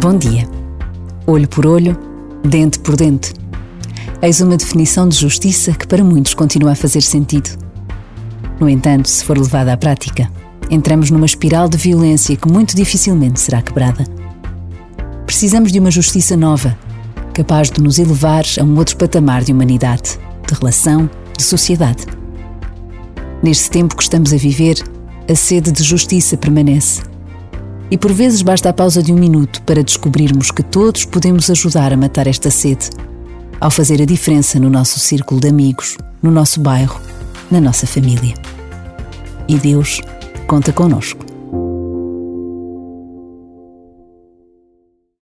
Bom dia. Olho por olho, dente por dente. Eis uma definição de justiça que para muitos continua a fazer sentido. No entanto, se for levada à prática, entramos numa espiral de violência que muito dificilmente será quebrada. Precisamos de uma justiça nova, capaz de nos elevar a um outro patamar de humanidade, de relação, de sociedade. Neste tempo que estamos a viver, a sede de justiça permanece e por vezes basta a pausa de um minuto para descobrirmos que todos podemos ajudar a matar esta sede, ao fazer a diferença no nosso círculo de amigos, no nosso bairro, na nossa família. E Deus conta connosco.